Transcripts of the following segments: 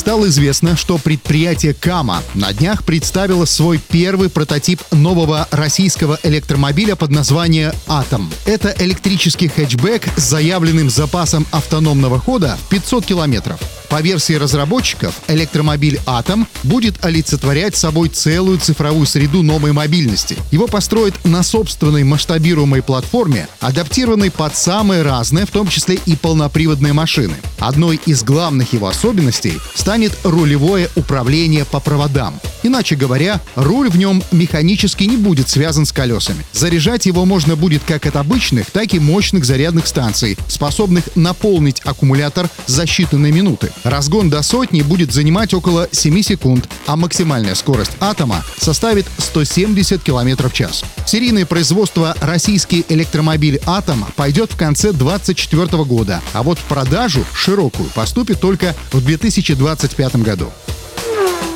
Стало известно, что предприятие «Кама» на днях представило свой первый прототип нового российского электромобиля под названием «Атом». Это электрический хэтчбэк с заявленным запасом автономного хода в 500 километров. По версии разработчиков, электромобиль «Атом» будет олицетворять собой целую цифровую среду новой мобильности. Его построят на собственной масштабируемой платформе, адаптированной под самые разные, в том числе и полноприводные машины. Одной из главных его особенностей станет рулевое управление по проводам. Иначе говоря, руль в нем механически не будет связан с колесами. Заряжать его можно будет как от обычных, так и мощных зарядных станций, способных наполнить аккумулятор за считанные минуты. Разгон до сотни будет занимать около 7 секунд, а максимальная скорость атома составит 170 км в час. Серийное производство российский электромобиль «Атом» пойдет в конце 2024 года, а вот в продажу широкую поступит только в 2025 году.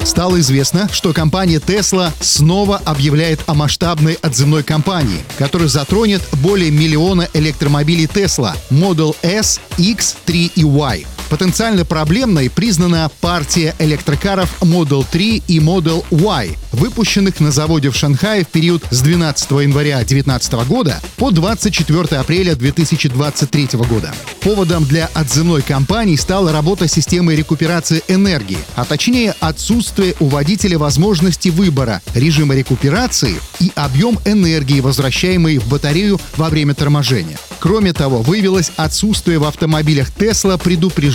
Стало известно, что компания Tesla снова объявляет о масштабной отзывной кампании, которая затронет более миллиона электромобилей Tesla Model S, X, 3 и Y. Потенциально проблемной признана партия электрокаров Model 3 и Model Y, выпущенных на заводе в Шанхае в период с 12 января 2019 года по 24 апреля 2023 года. Поводом для отзывной кампании стала работа системы рекуперации энергии, а точнее отсутствие у водителя возможности выбора режима рекуперации и объем энергии, возвращаемой в батарею во время торможения. Кроме того, выявилось отсутствие в автомобилях Tesla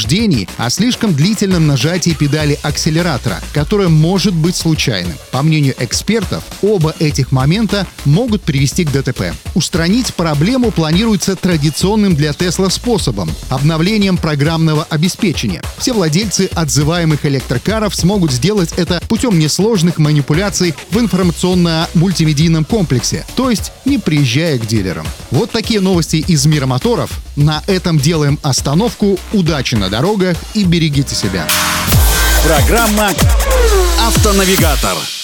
предупреждений о слишком длительном нажатии педали акселератора, которое может быть случайным. По мнению экспертов, оба этих момента могут привести к ДТП. Устранить проблему планируется традиционным для Tesla способом — обновлением программного обеспечения. Все владельцы отзываемых электрокаров смогут сделать это путем несложных манипуляций в информационно-мультимедийном комплексе, то есть не приезжая к дилерам. Вот такие новости из мира моторов. На этом делаем остановку. Удачи дорогах и берегите себя. Программа «Автонавигатор».